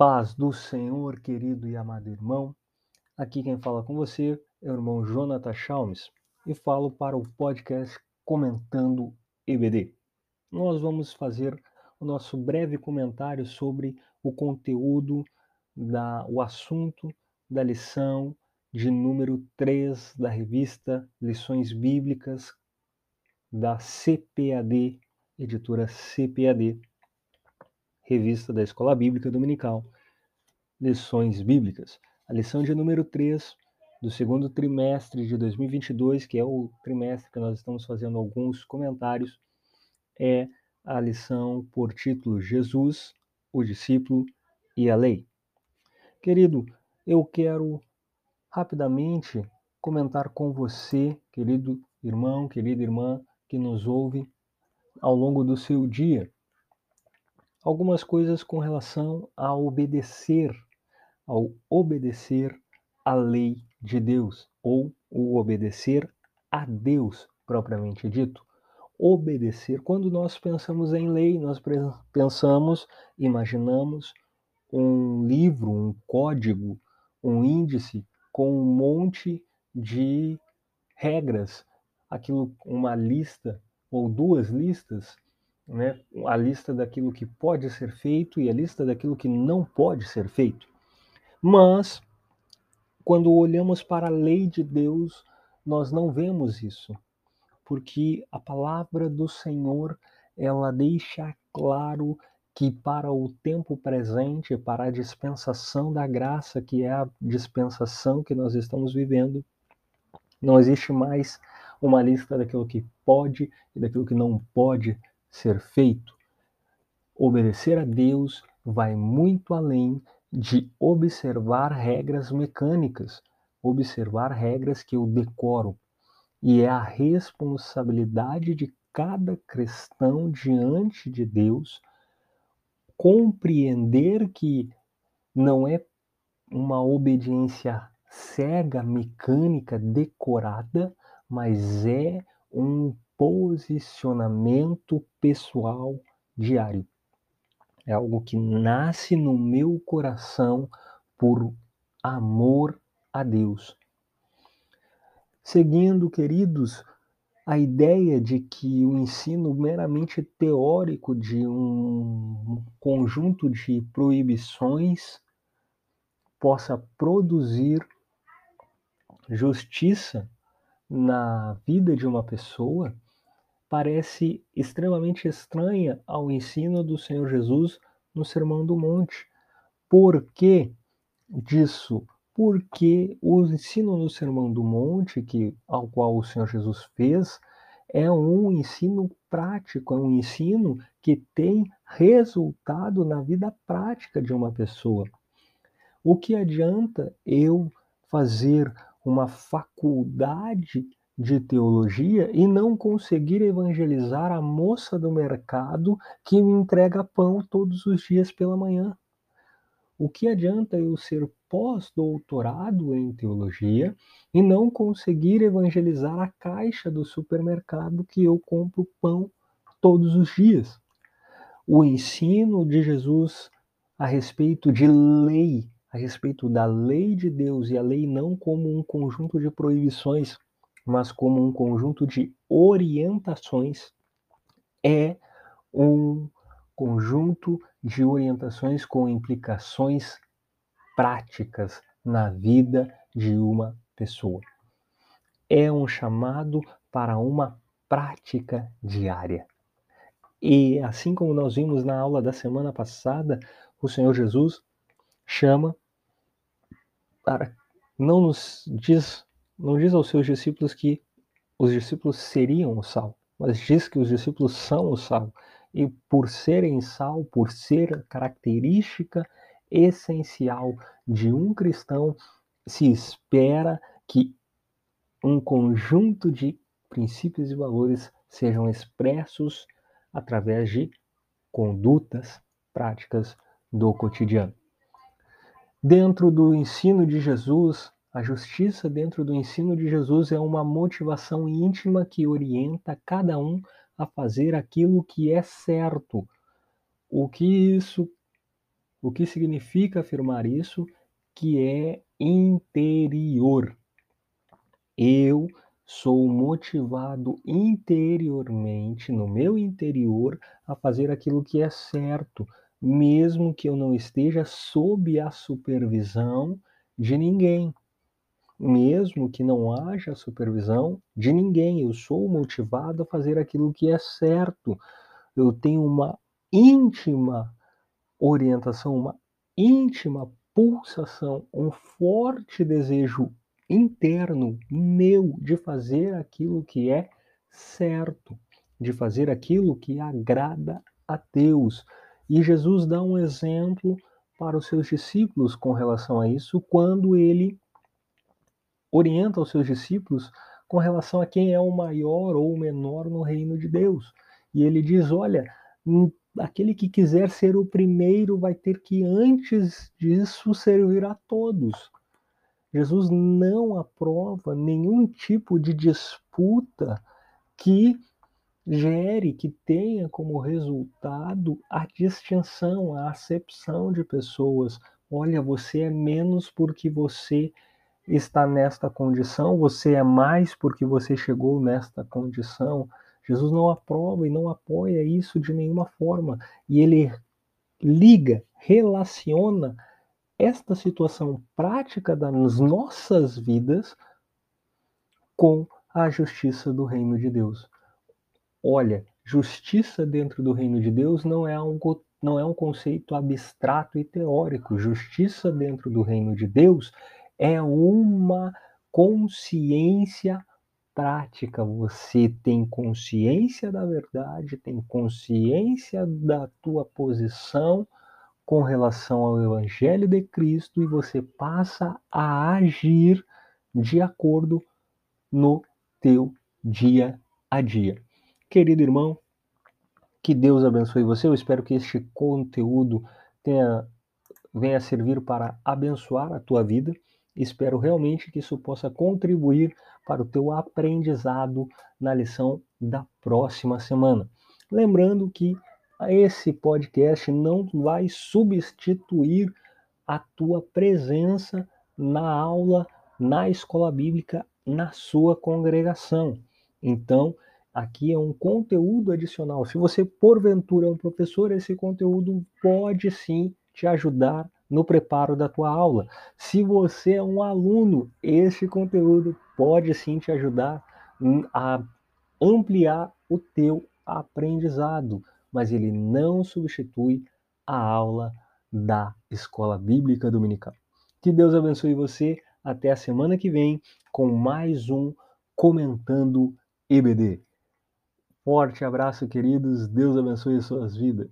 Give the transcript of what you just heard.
paz do Senhor, querido e amado irmão. Aqui quem fala com você é o irmão Jonathan Chalmes e falo para o podcast Comentando EBD. Nós vamos fazer o nosso breve comentário sobre o conteúdo, da, o assunto da lição de número 3 da revista Lições Bíblicas da CPAD, editora CPAD, revista da Escola Bíblica Dominical, Lições Bíblicas. A lição de número 3 do segundo trimestre de 2022, que é o trimestre que nós estamos fazendo alguns comentários, é a lição por título Jesus, o discípulo e a lei. Querido, eu quero rapidamente comentar com você, querido irmão, querida irmã que nos ouve ao longo do seu dia algumas coisas com relação a obedecer, ao obedecer à lei de Deus, ou o obedecer a Deus propriamente dito. Obedecer, quando nós pensamos em lei, nós pensamos, imaginamos um livro, um código, um índice com um monte de regras, aquilo, uma lista ou duas listas né, a lista daquilo que pode ser feito e a lista daquilo que não pode ser feito. Mas, quando olhamos para a lei de Deus, nós não vemos isso, porque a palavra do Senhor ela deixa claro que para o tempo presente, para a dispensação da graça, que é a dispensação que nós estamos vivendo, não existe mais uma lista daquilo que pode e daquilo que não pode ser feito. Obedecer a Deus vai muito além de observar regras mecânicas, observar regras que eu decoro. E é a responsabilidade de cada cristão diante de Deus compreender que não é uma obediência cega, mecânica, decorada, mas é um posicionamento pessoal diário. É algo que nasce no meu coração por amor a Deus. Seguindo, queridos, a ideia de que o ensino meramente teórico de um conjunto de proibições possa produzir justiça na vida de uma pessoa parece extremamente estranha ao ensino do Senhor Jesus no Sermão do Monte. Por que disso? Porque o ensino no Sermão do Monte, que, ao qual o Senhor Jesus fez, é um ensino prático, é um ensino que tem resultado na vida prática de uma pessoa. O que adianta eu fazer uma faculdade de teologia e não conseguir evangelizar a moça do mercado que me entrega pão todos os dias pela manhã. O que adianta eu ser pós-doutorado em teologia e não conseguir evangelizar a caixa do supermercado que eu compro pão todos os dias? O ensino de Jesus a respeito de lei, a respeito da lei de Deus e a lei não como um conjunto de proibições mas como um conjunto de orientações, é um conjunto de orientações com implicações práticas na vida de uma pessoa. É um chamado para uma prática diária. E assim como nós vimos na aula da semana passada, o Senhor Jesus chama para não nos diz não diz aos seus discípulos que os discípulos seriam o sal, mas diz que os discípulos são o sal. E por serem sal, por ser característica essencial de um cristão, se espera que um conjunto de princípios e valores sejam expressos através de condutas práticas do cotidiano. Dentro do ensino de Jesus, a justiça dentro do ensino de Jesus é uma motivação íntima que orienta cada um a fazer aquilo que é certo. O que isso O que significa afirmar isso? Que é interior. Eu sou motivado interiormente, no meu interior, a fazer aquilo que é certo, mesmo que eu não esteja sob a supervisão de ninguém. Mesmo que não haja supervisão de ninguém, eu sou motivado a fazer aquilo que é certo. Eu tenho uma íntima orientação, uma íntima pulsação, um forte desejo interno meu de fazer aquilo que é certo, de fazer aquilo que agrada a Deus. E Jesus dá um exemplo para os seus discípulos com relação a isso, quando ele orienta os seus discípulos com relação a quem é o maior ou o menor no reino de Deus. E ele diz: Olha, aquele que quiser ser o primeiro vai ter que, antes disso, servir a todos. Jesus não aprova nenhum tipo de disputa que gere, que tenha como resultado a distinção, a acepção de pessoas. Olha, você é menos porque você está nesta condição, você é mais porque você chegou nesta condição. Jesus não aprova e não apoia isso de nenhuma forma. E ele liga, relaciona esta situação prática das nossas vidas com a justiça do reino de Deus. Olha, justiça dentro do reino de Deus não é algo não é um conceito abstrato e teórico. Justiça dentro do reino de Deus é uma consciência prática. Você tem consciência da verdade, tem consciência da tua posição com relação ao Evangelho de Cristo e você passa a agir de acordo no teu dia a dia. Querido irmão, que Deus abençoe você. Eu espero que este conteúdo tenha, venha servir para abençoar a tua vida. Espero realmente que isso possa contribuir para o teu aprendizado na lição da próxima semana. Lembrando que esse podcast não vai substituir a tua presença na aula, na escola bíblica, na sua congregação. Então, aqui é um conteúdo adicional. Se você, porventura, é um professor, esse conteúdo pode sim te ajudar no preparo da tua aula. Se você é um aluno, esse conteúdo pode sim te ajudar a ampliar o teu aprendizado mas ele não substitui a aula da Escola Bíblica Dominical. Que Deus abençoe você. Até a semana que vem com mais um Comentando EBD. Forte abraço, queridos. Deus abençoe suas vidas.